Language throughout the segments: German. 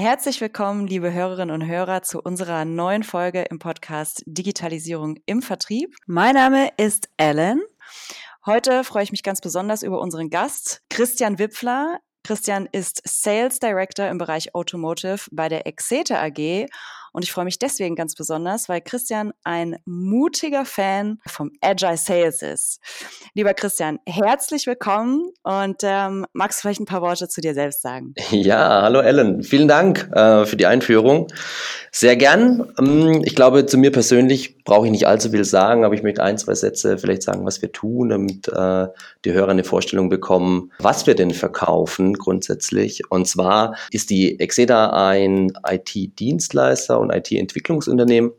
Herzlich willkommen, liebe Hörerinnen und Hörer, zu unserer neuen Folge im Podcast Digitalisierung im Vertrieb. Mein Name ist Ellen. Heute freue ich mich ganz besonders über unseren Gast, Christian Wipfler. Christian ist Sales Director im Bereich Automotive bei der Exeter AG und ich freue mich deswegen ganz besonders, weil Christian ein mutiger Fan vom Agile Sales ist. Lieber Christian, herzlich willkommen und ähm, magst du vielleicht ein paar Worte zu dir selbst sagen? Ja, hallo Ellen. Vielen Dank äh, für die Einführung. Sehr gern. Ähm, ich glaube, zu mir persönlich brauche ich nicht allzu viel sagen, aber ich möchte ein, zwei Sätze vielleicht sagen, was wir tun, damit äh, die Hörer eine Vorstellung bekommen, was wir denn verkaufen grundsätzlich. Und zwar ist die Exeda ein IT-Dienstleister IT-Entwicklungsunternehmen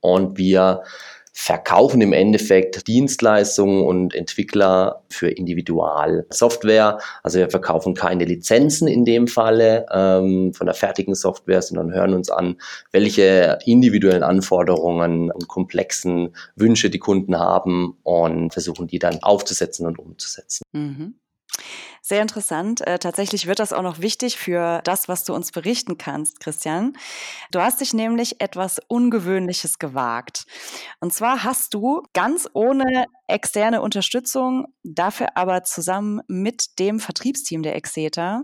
und wir verkaufen im Endeffekt Dienstleistungen und Entwickler für Individualsoftware. Also wir verkaufen keine Lizenzen in dem Falle ähm, von der fertigen Software, sondern hören uns an, welche individuellen Anforderungen und komplexen Wünsche die Kunden haben und versuchen die dann aufzusetzen und umzusetzen. Mhm. Sehr interessant. Äh, tatsächlich wird das auch noch wichtig für das, was du uns berichten kannst, Christian. Du hast dich nämlich etwas Ungewöhnliches gewagt. Und zwar hast du ganz ohne externe Unterstützung, dafür aber zusammen mit dem Vertriebsteam der Exeter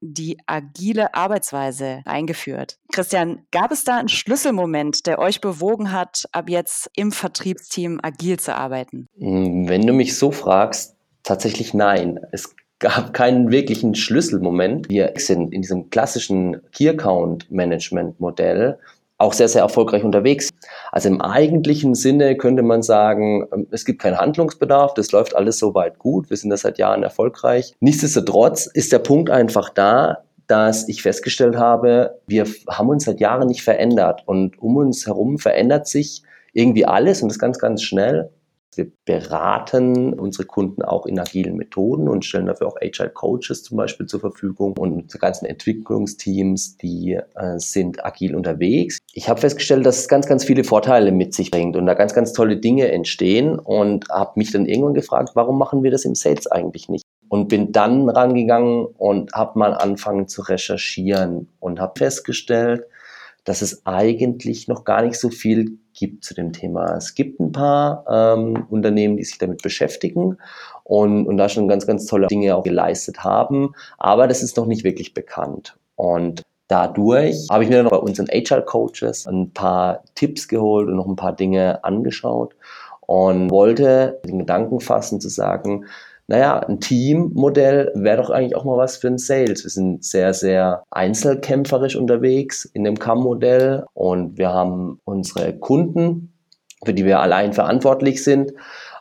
die agile Arbeitsweise eingeführt. Christian, gab es da einen Schlüsselmoment, der euch bewogen hat, ab jetzt im Vertriebsteam agil zu arbeiten? Wenn du mich so fragst, tatsächlich nein. Es gab keinen wirklichen Schlüsselmoment. Wir sind in diesem klassischen Key Account Management Modell auch sehr, sehr erfolgreich unterwegs. Also im eigentlichen Sinne könnte man sagen, ähm, es gibt keinen Handlungsbedarf, das läuft alles soweit gut, wir sind da seit Jahren erfolgreich. Nichtsdestotrotz ist der Punkt einfach da, dass ich festgestellt habe, wir haben uns seit Jahren nicht verändert und um uns herum verändert sich irgendwie alles und das ganz, ganz schnell. Wir beraten unsere Kunden auch in agilen Methoden und stellen dafür auch Agile Coaches zum Beispiel zur Verfügung und unsere ganzen Entwicklungsteams, die äh, sind agil unterwegs. Ich habe festgestellt, dass es ganz, ganz viele Vorteile mit sich bringt und da ganz, ganz tolle Dinge entstehen und habe mich dann irgendwann gefragt, warum machen wir das im Sales eigentlich nicht? Und bin dann rangegangen und habe mal angefangen zu recherchieren und habe festgestellt, dass es eigentlich noch gar nicht so viel gibt zu dem Thema. Es gibt ein paar ähm, Unternehmen, die sich damit beschäftigen und, und da schon ganz, ganz tolle Dinge auch geleistet haben, aber das ist noch nicht wirklich bekannt. Und dadurch habe ich mir dann bei unseren HR-Coaches ein paar Tipps geholt und noch ein paar Dinge angeschaut und wollte den Gedanken fassen zu sagen, naja, ein Teammodell wäre doch eigentlich auch mal was für ein Sales. Wir sind sehr, sehr einzelkämpferisch unterwegs in dem CAM-Modell und wir haben unsere Kunden, für die wir allein verantwortlich sind.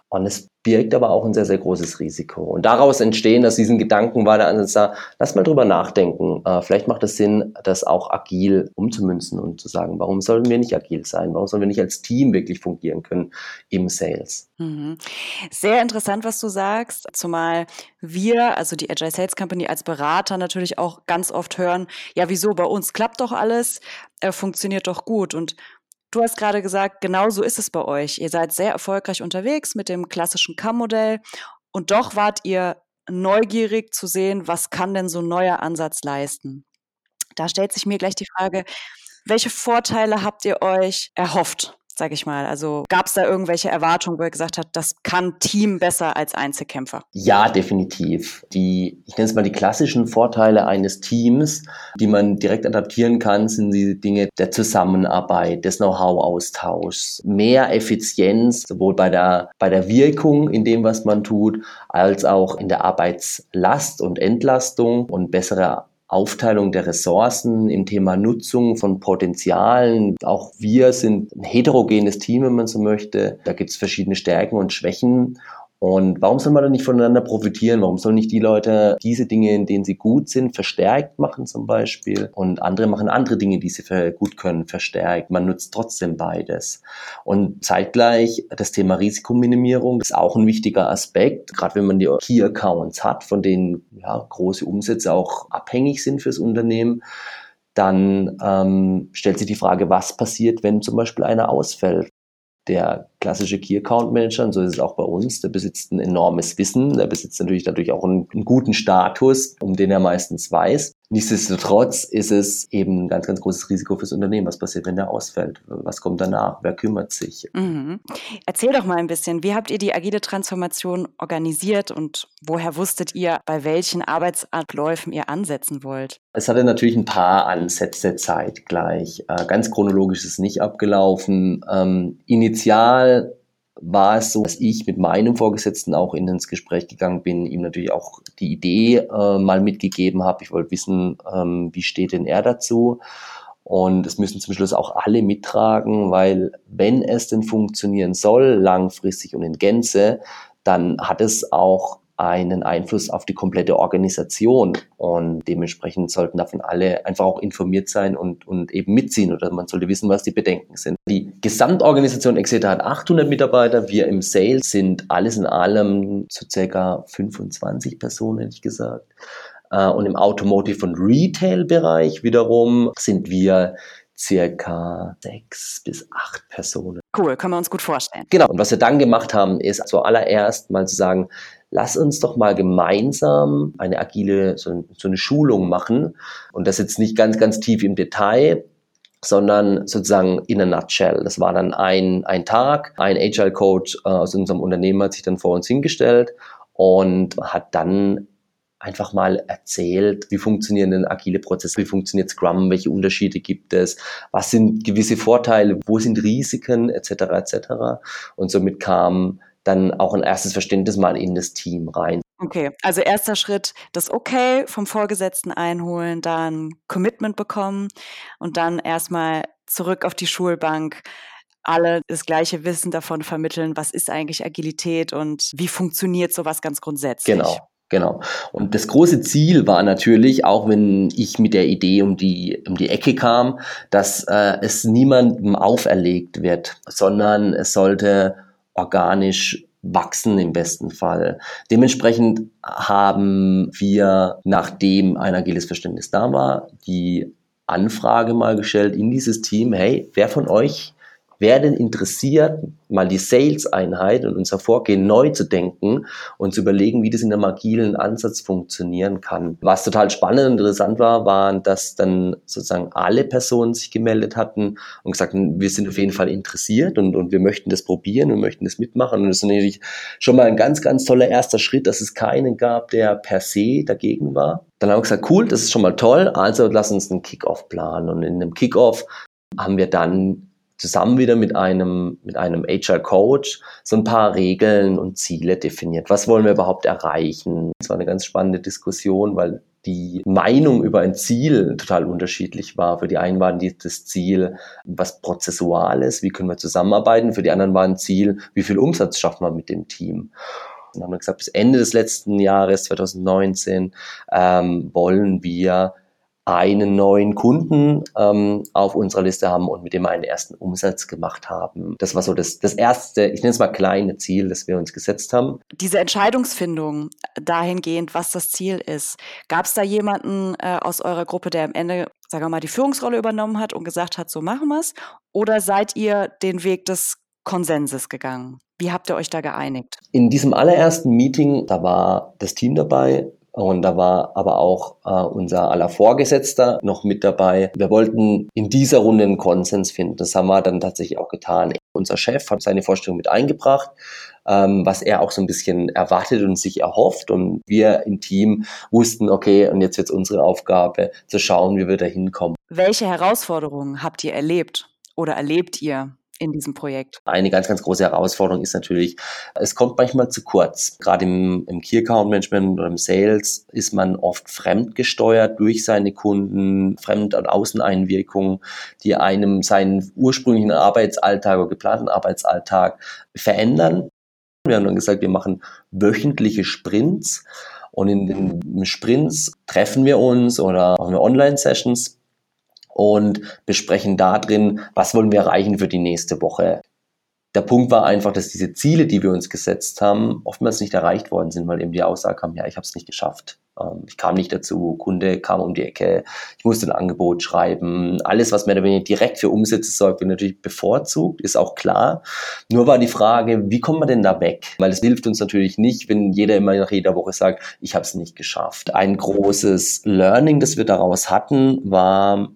Und es birgt aber auch ein sehr, sehr großes Risiko. Und daraus entstehen, dass diesen Gedanken war der Ansatz da, lass mal drüber nachdenken. Äh, vielleicht macht es Sinn, das auch agil umzumünzen und zu sagen, warum sollen wir nicht agil sein? Warum sollen wir nicht als Team wirklich fungieren können im Sales? Mhm. Sehr interessant, was du sagst, zumal wir, also die Agile Sales Company als Berater natürlich auch ganz oft hören, ja, wieso bei uns klappt doch alles, äh, funktioniert doch gut und Du hast gerade gesagt, genau so ist es bei euch. Ihr seid sehr erfolgreich unterwegs mit dem klassischen CAM-Modell und doch wart ihr neugierig zu sehen, was kann denn so ein neuer Ansatz leisten. Da stellt sich mir gleich die Frage, welche Vorteile habt ihr euch erhofft sage ich mal? Also gab es da irgendwelche Erwartungen, wo er gesagt hat, das kann Team besser als Einzelkämpfer? Ja, definitiv. Die, ich nenne es mal die klassischen Vorteile eines Teams, die man direkt adaptieren kann, sind die Dinge der Zusammenarbeit, des Know-how-Austauschs, mehr Effizienz, sowohl bei der, bei der Wirkung in dem, was man tut, als auch in der Arbeitslast und Entlastung und bessere Aufteilung der Ressourcen, im Thema Nutzung von Potenzialen. Auch wir sind ein heterogenes Team, wenn man so möchte. Da gibt es verschiedene Stärken und Schwächen. Und warum soll man da nicht voneinander profitieren? Warum sollen nicht die Leute diese Dinge, in denen sie gut sind, verstärkt machen zum Beispiel? Und andere machen andere Dinge, die sie gut können, verstärkt. Man nutzt trotzdem beides. Und zeitgleich das Thema Risikominimierung ist auch ein wichtiger Aspekt. Gerade wenn man die Key Accounts hat, von denen ja, große Umsätze auch abhängig sind fürs Unternehmen, dann ähm, stellt sich die Frage, was passiert, wenn zum Beispiel einer ausfällt? Der klassische Key Account Manager, und so ist es auch bei uns, der besitzt ein enormes Wissen, der besitzt natürlich dadurch auch einen, einen guten Status, um den er meistens weiß. Nichtsdestotrotz ist es eben ein ganz, ganz großes Risiko fürs Unternehmen. Was passiert, wenn der ausfällt? Was kommt danach? Wer kümmert sich? Mhm. Erzähl doch mal ein bisschen, wie habt ihr die agile Transformation organisiert und woher wusstet ihr, bei welchen Arbeitsabläufen ihr ansetzen wollt? Es hatte natürlich ein paar Ansätze zeitgleich. Äh, ganz chronologisch ist es nicht abgelaufen. Ähm, initial war es so, dass ich mit meinem Vorgesetzten auch in ins Gespräch gegangen bin, ihm natürlich auch die Idee äh, mal mitgegeben habe. Ich wollte wissen, ähm, wie steht denn er dazu? Und es müssen zum Schluss auch alle mittragen, weil wenn es denn funktionieren soll, langfristig und in Gänze, dann hat es auch einen Einfluss auf die komplette Organisation und dementsprechend sollten davon alle einfach auch informiert sein und, und eben mitziehen oder man sollte wissen, was die Bedenken sind. Die Gesamtorganisation Exeter hat 800 Mitarbeiter, wir im Sales sind alles in allem zu circa 25 Personen, hätte ich gesagt. Äh, und im Automotive- und Retail-Bereich wiederum sind wir circa sechs bis acht Personen. Cool, können wir uns gut vorstellen. Genau. Und was wir dann gemacht haben, ist zuallererst mal zu sagen, lass uns doch mal gemeinsam eine agile, so, so eine Schulung machen. Und das jetzt nicht ganz, ganz tief im Detail, sondern sozusagen in a nutshell. Das war dann ein, ein Tag. Ein Agile Coach äh, aus unserem Unternehmen hat sich dann vor uns hingestellt und hat dann einfach mal erzählt, wie funktionieren denn agile Prozesse, wie funktioniert Scrum, welche Unterschiede gibt es, was sind gewisse Vorteile, wo sind Risiken etc. etc. Und somit kam dann auch ein erstes Verständnis mal in das Team rein. Okay, also erster Schritt, das Okay vom Vorgesetzten einholen, dann Commitment bekommen und dann erstmal zurück auf die Schulbank alle das gleiche Wissen davon vermitteln, was ist eigentlich Agilität und wie funktioniert sowas ganz grundsätzlich. Genau. Genau. Und das große Ziel war natürlich, auch wenn ich mit der Idee um die, um die Ecke kam, dass äh, es niemandem auferlegt wird, sondern es sollte organisch wachsen im besten Fall. Dementsprechend haben wir, nachdem ein agiles Verständnis da war, die Anfrage mal gestellt in dieses Team, hey, wer von euch wäre denn interessiert, mal die Sales-Einheit und unser Vorgehen neu zu denken und zu überlegen, wie das in einem agilen Ansatz funktionieren kann. Was total spannend und interessant war, waren, dass dann sozusagen alle Personen sich gemeldet hatten und gesagt haben, wir sind auf jeden Fall interessiert und, und wir möchten das probieren und möchten das mitmachen. Und das ist natürlich schon mal ein ganz, ganz toller erster Schritt, dass es keinen gab, der per se dagegen war. Dann haben wir gesagt, cool, das ist schon mal toll, also lass uns einen Kickoff planen. Und in einem Kickoff haben wir dann zusammen wieder mit einem, mit einem HR Coach so ein paar Regeln und Ziele definiert. Was wollen wir überhaupt erreichen? Es war eine ganz spannende Diskussion, weil die Meinung über ein Ziel total unterschiedlich war. Für die einen war das Ziel was Prozessuales, wie können wir zusammenarbeiten. Für die anderen war ein Ziel, wie viel Umsatz schaffen wir mit dem Team. Dann haben wir gesagt, bis Ende des letzten Jahres, 2019, ähm, wollen wir einen neuen Kunden ähm, auf unserer Liste haben und mit dem einen ersten Umsatz gemacht haben. Das war so das, das erste, ich nenne es mal kleine Ziel, das wir uns gesetzt haben. Diese Entscheidungsfindung dahingehend, was das Ziel ist, gab es da jemanden äh, aus eurer Gruppe, der am Ende, sagen wir mal, die Führungsrolle übernommen hat und gesagt hat, so machen wir es? Oder seid ihr den Weg des Konsenses gegangen? Wie habt ihr euch da geeinigt? In diesem allerersten Meeting, da war das Team dabei, und da war aber auch äh, unser aller Vorgesetzter noch mit dabei. Wir wollten in dieser Runde einen Konsens finden. Das haben wir dann tatsächlich auch getan. Unser Chef hat seine Vorstellung mit eingebracht, ähm, was er auch so ein bisschen erwartet und sich erhofft. Und wir im Team wussten, okay, und jetzt wird es unsere Aufgabe, zu schauen, wie wir da hinkommen. Welche Herausforderungen habt ihr erlebt oder erlebt ihr? In diesem Projekt? Eine ganz, ganz große Herausforderung ist natürlich, es kommt manchmal zu kurz. Gerade im, im Key Account Management oder im Sales ist man oft fremdgesteuert durch seine Kunden, Fremd- und Außeneinwirkungen, die einem seinen ursprünglichen Arbeitsalltag oder geplanten Arbeitsalltag verändern. Wir haben dann gesagt, wir machen wöchentliche Sprints und in den Sprints treffen wir uns oder machen wir Online-Sessions und besprechen da drin, was wollen wir erreichen für die nächste Woche. der Punkt war einfach, dass diese Ziele, die wir uns gesetzt haben, oftmals nicht erreicht worden sind, weil eben die Aussage kam, ja, ich habe es nicht geschafft. Ähm, ich kam nicht dazu, Kunde kam um die Ecke, ich musste ein Angebot schreiben. Alles, was mehr oder weniger direkt für Umsätze sorgt, wird natürlich bevorzugt, ist auch klar. Nur war die Frage, wie kommt man denn da weg? Weil es hilft uns natürlich nicht, wenn jeder immer nach jeder Woche sagt, ich habe es nicht geschafft. Ein großes Learning, das wir daraus hatten, war,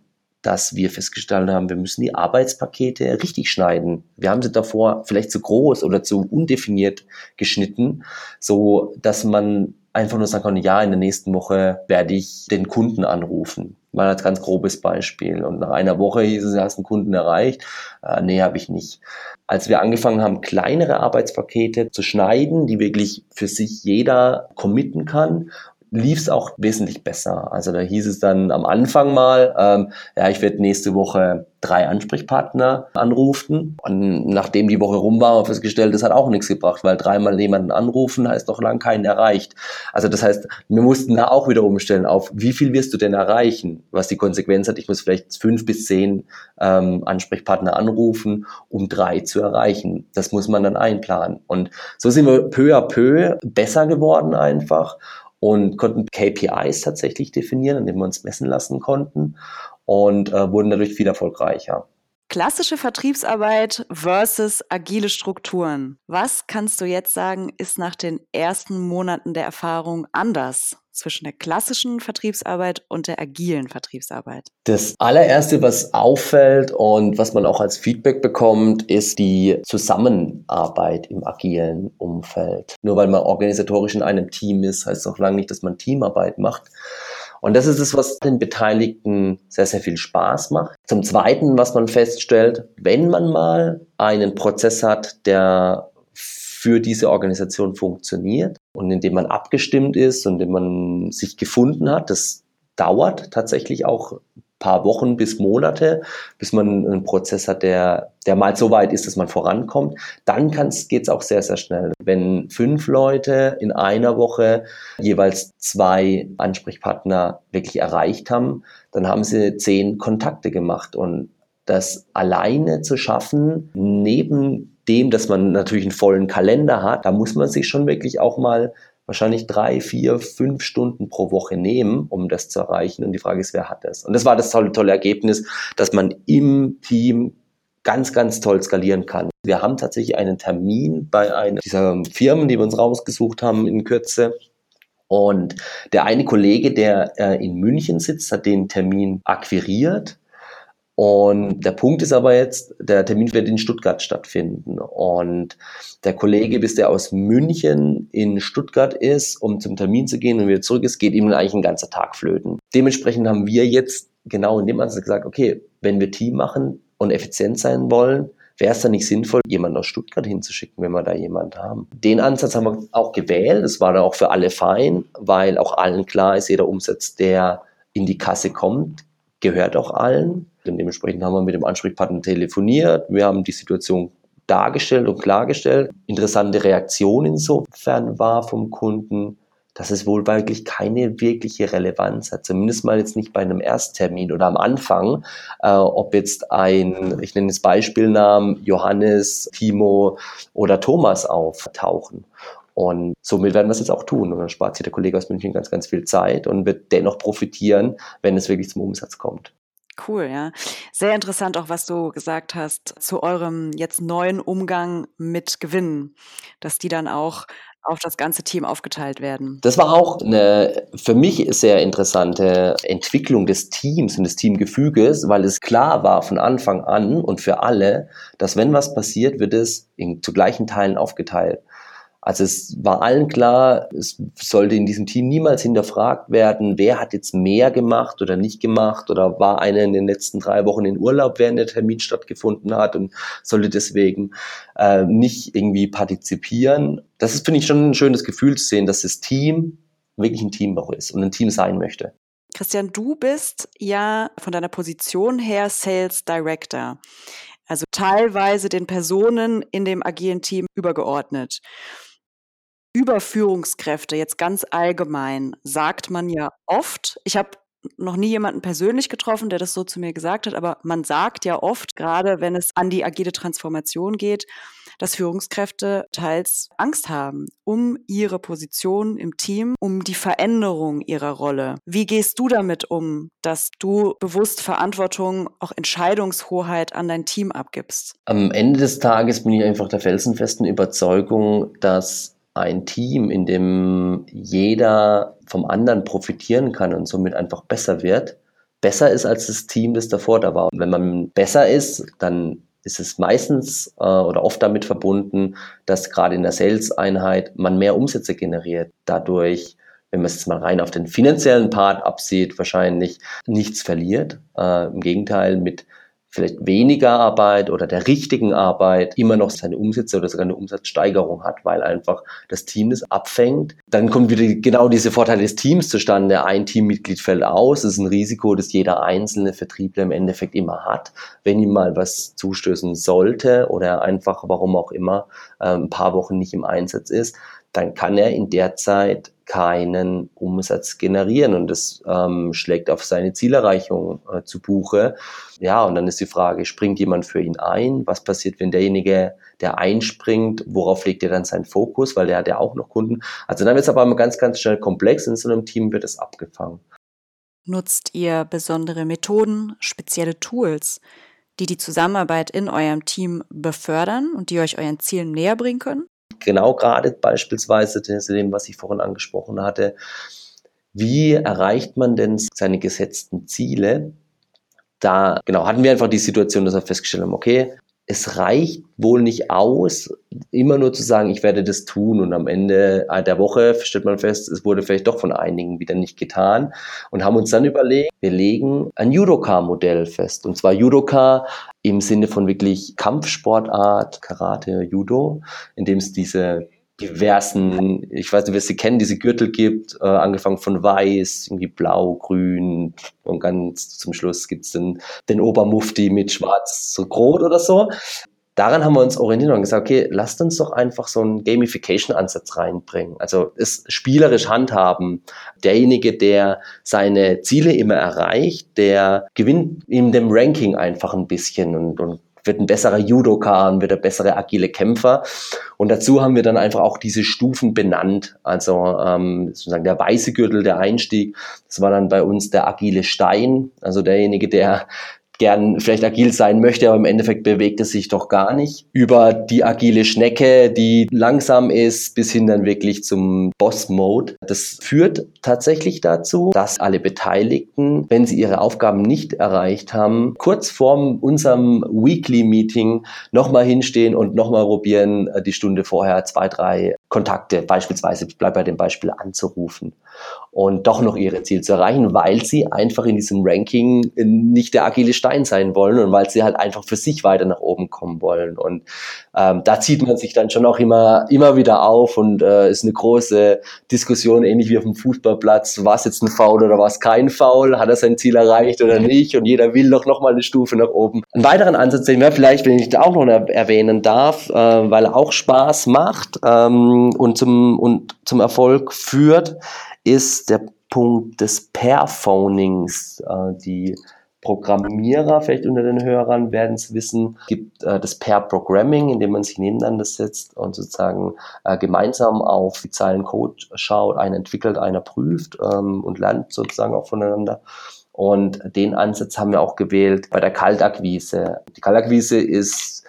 dass wir festgestellt haben, wir müssen die Arbeitspakete richtig schneiden. Wir haben sie davor vielleicht zu groß oder zu undefiniert geschnitten, so dass man einfach nur sagen kann, ja, in der nächsten Woche werde ich den Kunden anrufen. Mal als ganz grobes Beispiel. Und nach einer Woche hieß es, hast einen Kunden erreicht. Äh, nee, habe ich nicht. Als wir angefangen haben, kleinere Arbeitspakete zu schneiden, die wirklich für sich jeder committen kann lief es auch wesentlich besser. Also da hieß es dann am Anfang mal, ähm, ja, ich werde nächste Woche drei Ansprechpartner anrufen. Und nachdem die Woche rum war, haben wir festgestellt, das hat auch nichts gebracht, weil dreimal jemanden anrufen heißt noch lang keinen erreicht. Also das heißt, wir mussten da auch wieder umstellen auf, wie viel wirst du denn erreichen? Was die Konsequenz hat, ich muss vielleicht fünf bis zehn ähm, Ansprechpartner anrufen, um drei zu erreichen. Das muss man dann einplanen. Und so sind wir peu à peu besser geworden einfach und konnten KPIs tatsächlich definieren, indem wir uns messen lassen konnten und äh, wurden dadurch viel erfolgreicher. Klassische Vertriebsarbeit versus agile Strukturen. Was kannst du jetzt sagen, ist nach den ersten Monaten der Erfahrung anders zwischen der klassischen Vertriebsarbeit und der agilen Vertriebsarbeit? Das allererste, was auffällt und was man auch als Feedback bekommt, ist die Zusammenarbeit im agilen Umfeld. Nur weil man organisatorisch in einem Team ist, heißt es auch lange nicht, dass man Teamarbeit macht. Und das ist es, was den Beteiligten sehr, sehr viel Spaß macht. Zum Zweiten, was man feststellt, wenn man mal einen Prozess hat, der für diese Organisation funktioniert und in dem man abgestimmt ist und in dem man sich gefunden hat, das dauert tatsächlich auch paar Wochen bis Monate, bis man einen Prozess hat, der, der mal so weit ist, dass man vorankommt. Dann geht es auch sehr, sehr schnell. Wenn fünf Leute in einer Woche jeweils zwei Ansprechpartner wirklich erreicht haben, dann haben sie zehn Kontakte gemacht. Und das alleine zu schaffen, neben dem, dass man natürlich einen vollen Kalender hat, da muss man sich schon wirklich auch mal wahrscheinlich drei, vier, fünf Stunden pro Woche nehmen, um das zu erreichen. Und die Frage ist, wer hat das? Und das war das tolle, tolle Ergebnis, dass man im Team ganz, ganz toll skalieren kann. Wir haben tatsächlich einen Termin bei einer dieser Firmen, die wir uns rausgesucht haben in Kürze. Und der eine Kollege, der äh, in München sitzt, hat den Termin akquiriert und der Punkt ist aber jetzt, der Termin wird in Stuttgart stattfinden. Und der Kollege, bis der aus München in Stuttgart ist, um zum Termin zu gehen und wieder zurück ist, geht ihm eigentlich ein ganzer Tag flöten. Dementsprechend haben wir jetzt genau in dem Ansatz gesagt, okay, wenn wir Team machen und effizient sein wollen, wäre es dann nicht sinnvoll, jemanden aus Stuttgart hinzuschicken, wenn wir da jemanden haben. Den Ansatz haben wir auch gewählt. Das war dann auch für alle fein, weil auch allen klar ist, jeder Umsatz, der in die Kasse kommt, gehört auch allen. Und dementsprechend haben wir mit dem Ansprechpartner telefoniert. Wir haben die Situation dargestellt und klargestellt. Interessante Reaktion insofern war vom Kunden, dass es wohl wirklich keine wirkliche Relevanz hat. Zumindest mal jetzt nicht bei einem Ersttermin oder am Anfang, äh, ob jetzt ein, ich nenne es Beispielnamen, Johannes, Timo oder Thomas auftauchen. Und somit werden wir es jetzt auch tun. Und dann spart sich der Kollege aus München ganz, ganz viel Zeit und wird dennoch profitieren, wenn es wirklich zum Umsatz kommt. Cool, ja. Sehr interessant auch, was du gesagt hast zu eurem jetzt neuen Umgang mit Gewinnen, dass die dann auch auf das ganze Team aufgeteilt werden. Das war auch eine für mich sehr interessante Entwicklung des Teams und des Teamgefüges, weil es klar war von Anfang an und für alle, dass wenn was passiert, wird es in, zu gleichen Teilen aufgeteilt. Also es war allen klar, es sollte in diesem Team niemals hinterfragt werden, wer hat jetzt mehr gemacht oder nicht gemacht oder war einer in den letzten drei Wochen in Urlaub, während der Termin stattgefunden hat und sollte deswegen äh, nicht irgendwie partizipieren. Das ist, finde ich, schon ein schönes Gefühl zu sehen, dass das Team wirklich ein Teambau ist und ein Team sein möchte. Christian, du bist ja von deiner Position her Sales Director also teilweise den Personen in dem agilen Team übergeordnet. Überführungskräfte, jetzt ganz allgemein, sagt man ja oft. Ich habe noch nie jemanden persönlich getroffen, der das so zu mir gesagt hat, aber man sagt ja oft, gerade wenn es an die agile Transformation geht, dass Führungskräfte teils Angst haben um ihre Position im Team, um die Veränderung ihrer Rolle. Wie gehst du damit um, dass du bewusst Verantwortung, auch Entscheidungshoheit an dein Team abgibst? Am Ende des Tages bin ich einfach der felsenfesten Überzeugung, dass ein Team, in dem jeder vom anderen profitieren kann und somit einfach besser wird, besser ist als das Team, das davor da war. wenn man besser ist, dann ist es meistens äh, oder oft damit verbunden, dass gerade in der Sales-Einheit man mehr Umsätze generiert. Dadurch, wenn man es jetzt mal rein auf den finanziellen Part absieht, wahrscheinlich nichts verliert. Äh, Im Gegenteil, mit vielleicht weniger Arbeit oder der richtigen Arbeit immer noch seine Umsätze oder sogar eine Umsatzsteigerung hat, weil einfach das Team das abfängt. Dann kommt wieder genau diese Vorteile des Teams zustande. Ein Teammitglied fällt aus. Das ist ein Risiko, das jeder einzelne Vertriebler im Endeffekt immer hat. Wenn ihm mal was zustößen sollte oder einfach, warum auch immer, äh, ein paar Wochen nicht im Einsatz ist, dann kann er in der Zeit keinen Umsatz generieren und das ähm, schlägt auf seine Zielerreichung äh, zu Buche. Ja, und dann ist die Frage, springt jemand für ihn ein? Was passiert, wenn derjenige, der einspringt, worauf legt er dann seinen Fokus? Weil der hat ja auch noch Kunden. Also dann wird es aber immer ganz, ganz schnell komplex. In so einem Team wird es abgefangen. Nutzt ihr besondere Methoden, spezielle Tools, die die Zusammenarbeit in eurem Team befördern und die euch euren Zielen näher bringen können? Genau gerade beispielsweise zu dem, was ich vorhin angesprochen hatte, wie erreicht man denn seine gesetzten Ziele? Da genau hatten wir einfach die Situation, dass wir festgestellt haben, okay, es reicht wohl nicht aus, immer nur zu sagen, ich werde das tun und am Ende der Woche stellt man fest, es wurde vielleicht doch von einigen wieder nicht getan und haben uns dann überlegt, wir legen ein Judoka-Modell fest und zwar Judoka im Sinne von wirklich Kampfsportart, Karate, Judo, in dem es diese diversen, ich weiß nicht, wer sie kennen, diese Gürtel gibt, äh, angefangen von weiß, irgendwie blau, grün und ganz zum Schluss gibt's den, den Obermufti mit schwarz, so rot oder so. Daran haben wir uns orientiert und gesagt, okay, lasst uns doch einfach so einen Gamification-Ansatz reinbringen. Also es spielerisch handhaben. Derjenige, der seine Ziele immer erreicht, der gewinnt in dem Ranking einfach ein bisschen und, und wird ein besserer Judoka und wird ein besserer agile Kämpfer. Und dazu haben wir dann einfach auch diese Stufen benannt. Also ähm, sozusagen der weiße Gürtel, der Einstieg, das war dann bei uns der agile Stein, also derjenige, der gern vielleicht agil sein möchte, aber im Endeffekt bewegt es sich doch gar nicht. Über die agile Schnecke, die langsam ist, bis hin dann wirklich zum Boss-Mode. Das führt tatsächlich dazu, dass alle Beteiligten, wenn sie ihre Aufgaben nicht erreicht haben, kurz vorm unserem Weekly-Meeting nochmal hinstehen und nochmal probieren, die Stunde vorher zwei, drei Kontakte, beispielsweise, ich bleibe bei dem Beispiel, anzurufen und doch noch ihre Ziele zu erreichen, weil sie einfach in diesem Ranking nicht der agile Stein sein wollen und weil sie halt einfach für sich weiter nach oben kommen wollen. Und ähm, da zieht man sich dann schon auch immer, immer wieder auf und äh, ist eine große Diskussion, ähnlich wie auf dem Fußballplatz, war es jetzt ein Foul oder war es kein Foul, hat er sein Ziel erreicht oder nicht und jeder will doch nochmal eine Stufe nach oben. Einen weiteren Ansatz, den wir vielleicht, wenn ich da auch noch erwähnen darf, äh, weil er auch Spaß macht ähm, und, zum, und zum Erfolg führt, ist der Punkt des Pairphonings. Äh, die Programmierer vielleicht unter den Hörern werden es wissen, gibt äh, das Pair Programming, in dem man sich nebeneinander setzt und sozusagen äh, gemeinsam auf die Zeilen Code schaut, einer entwickelt, einer prüft ähm, und lernt sozusagen auch voneinander. Und den Ansatz haben wir auch gewählt bei der Kaltakquise. Die Kaltakquise ist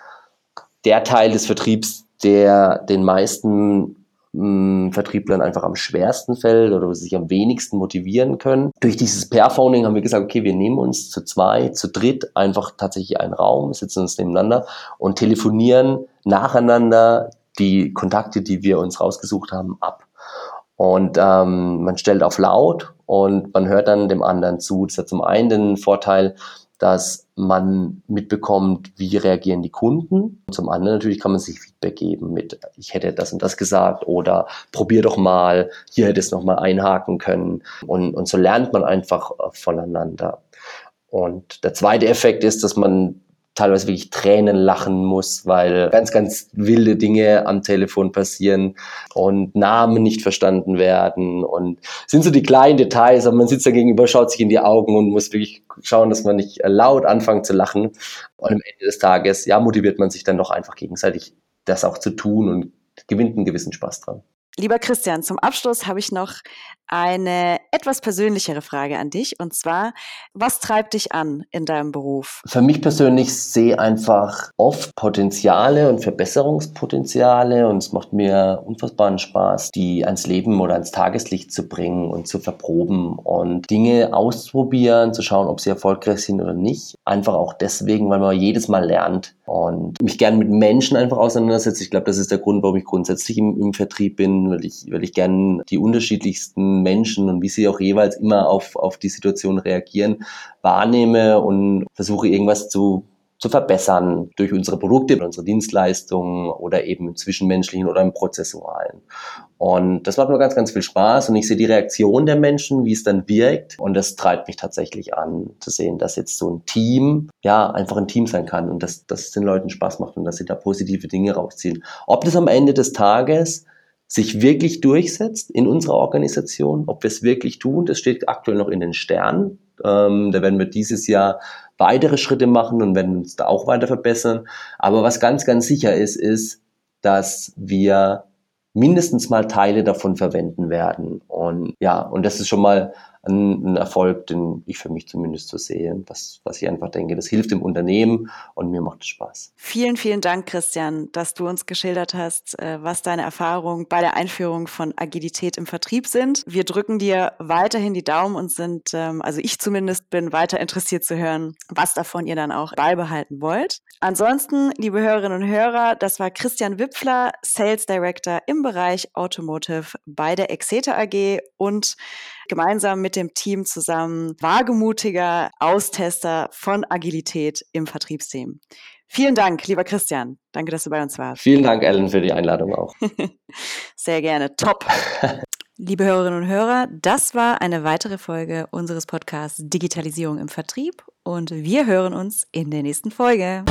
der Teil des Vertriebs, der den meisten mh, Vertrieblern einfach am schwersten fällt oder wo sie sich am wenigsten motivieren können. Durch dieses Pairphoning haben wir gesagt, okay, wir nehmen uns zu zwei, zu dritt einfach tatsächlich einen Raum, sitzen uns nebeneinander und telefonieren nacheinander die Kontakte, die wir uns rausgesucht haben, ab. Und ähm, man stellt auf laut und man hört dann dem anderen zu. Das hat zum einen den Vorteil, dass man mitbekommt, wie reagieren die Kunden. Zum anderen natürlich kann man sich Feedback geben mit, ich hätte das und das gesagt oder probier doch mal, hier hätte es nochmal einhaken können. Und, und so lernt man einfach äh, voneinander. Und der zweite Effekt ist, dass man teilweise wirklich Tränen lachen muss, weil ganz, ganz wilde Dinge am Telefon passieren und Namen nicht verstanden werden und sind so die kleinen Details, aber man sitzt da gegenüber, schaut sich in die Augen und muss wirklich schauen, dass man nicht laut anfängt zu lachen. Und am Ende des Tages, ja, motiviert man sich dann doch einfach gegenseitig, das auch zu tun und gewinnt einen gewissen Spaß dran. Lieber Christian, zum Abschluss habe ich noch eine etwas persönlichere Frage an dich. Und zwar, was treibt dich an in deinem Beruf? Für mich persönlich sehe einfach oft Potenziale und Verbesserungspotenziale. Und es macht mir unfassbaren Spaß, die ans Leben oder ans Tageslicht zu bringen und zu verproben und Dinge auszuprobieren, zu schauen, ob sie erfolgreich sind oder nicht. Einfach auch deswegen, weil man jedes Mal lernt und mich gern mit Menschen einfach auseinandersetze. Ich glaube, das ist der Grund, warum ich grundsätzlich im, im Vertrieb bin, weil ich, weil ich gern die unterschiedlichsten Menschen und wie sie auch jeweils immer auf, auf die Situation reagieren, wahrnehme und versuche irgendwas zu zu verbessern durch unsere Produkte, unsere Dienstleistungen oder eben im Zwischenmenschlichen oder im Prozessualen. Und das macht mir ganz, ganz viel Spaß und ich sehe die Reaktion der Menschen, wie es dann wirkt und das treibt mich tatsächlich an, zu sehen, dass jetzt so ein Team, ja, einfach ein Team sein kann und dass, dass es den Leuten Spaß macht und dass sie da positive Dinge rausziehen. Ob das am Ende des Tages sich wirklich durchsetzt in unserer Organisation, ob wir es wirklich tun, das steht aktuell noch in den Sternen. Ähm, da werden wir dieses Jahr weitere Schritte machen und werden uns da auch weiter verbessern. Aber was ganz, ganz sicher ist, ist, dass wir mindestens mal Teile davon verwenden werden. Und ja, und das ist schon mal ein, ein Erfolg, den ich für mich zumindest so sehe. Das, was ich einfach denke, das hilft dem Unternehmen und mir macht es Spaß. Vielen, vielen Dank, Christian, dass du uns geschildert hast, äh, was deine Erfahrungen bei der Einführung von Agilität im Vertrieb sind. Wir drücken dir weiterhin die Daumen und sind, ähm, also ich zumindest bin weiter interessiert zu hören, was davon ihr dann auch beibehalten wollt. Ansonsten, liebe Hörerinnen und Hörer, das war Christian Wipfler, Sales Director im Bereich Automotive bei der Exeter AG und gemeinsam mit dem Team zusammen wagemutiger Austester von Agilität im Vertriebsteam. Vielen Dank, lieber Christian. Danke, dass du bei uns warst. Vielen Dank, Ellen, für die Einladung auch. Sehr gerne. Top. Liebe Hörerinnen und Hörer, das war eine weitere Folge unseres Podcasts Digitalisierung im Vertrieb und wir hören uns in der nächsten Folge.